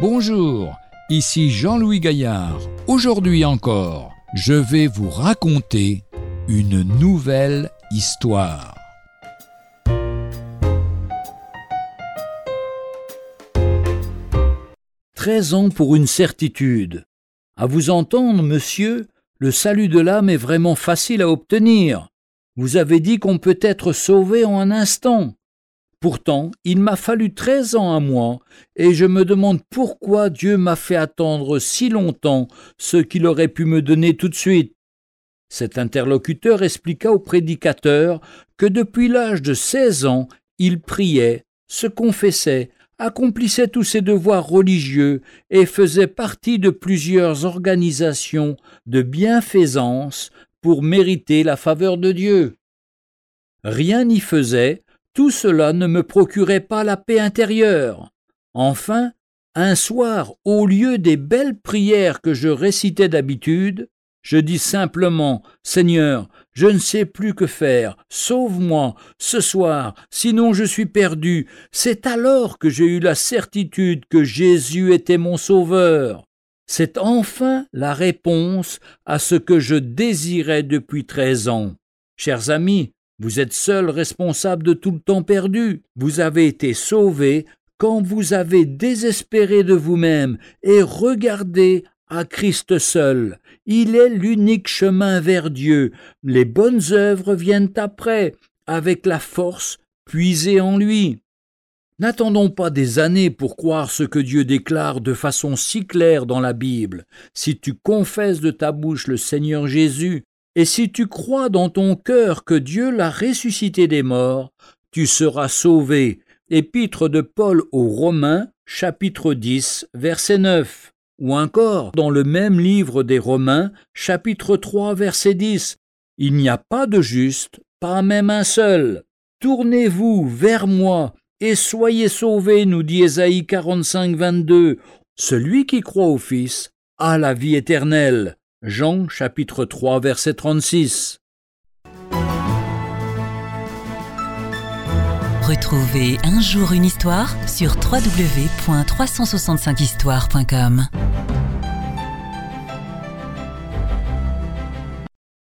Bonjour, ici Jean-Louis Gaillard. Aujourd'hui encore, je vais vous raconter une nouvelle histoire. Treize ans pour une certitude. À vous entendre, monsieur, le salut de l'âme est vraiment facile à obtenir. Vous avez dit qu'on peut être sauvé en un instant. Pourtant, il m'a fallu treize ans à moi, et je me demande pourquoi Dieu m'a fait attendre si longtemps ce qu'il aurait pu me donner tout de suite. Cet interlocuteur expliqua au prédicateur que depuis l'âge de seize ans, il priait, se confessait, accomplissait tous ses devoirs religieux et faisait partie de plusieurs organisations de bienfaisance pour mériter la faveur de Dieu. Rien n'y faisait, tout cela ne me procurait pas la paix intérieure. Enfin, un soir, au lieu des belles prières que je récitais d'habitude, je dis simplement Seigneur, je ne sais plus que faire, sauve-moi ce soir, sinon je suis perdu. C'est alors que j'ai eu la certitude que Jésus était mon sauveur. C'est enfin la réponse à ce que je désirais depuis treize ans. Chers amis, vous êtes seul responsable de tout le temps perdu. Vous avez été sauvé quand vous avez désespéré de vous-même et regardé à Christ seul. Il est l'unique chemin vers Dieu. Les bonnes œuvres viennent après, avec la force puisée en lui. N'attendons pas des années pour croire ce que Dieu déclare de façon si claire dans la Bible. Si tu confesses de ta bouche le Seigneur Jésus et si tu crois dans ton cœur que Dieu l'a ressuscité des morts, tu seras sauvé. Épître de Paul aux Romains, chapitre 10, verset 9. Ou encore, dans le même livre des Romains, chapitre 3, verset 10. Il n'y a pas de juste, pas même un seul. Tournez-vous vers moi et soyez sauvés, nous dit Ésaïe 45, 22. Celui qui croit au Fils a la vie éternelle. Jean chapitre 3 verset 36. Retrouvez un jour une histoire sur www.365histoire.com.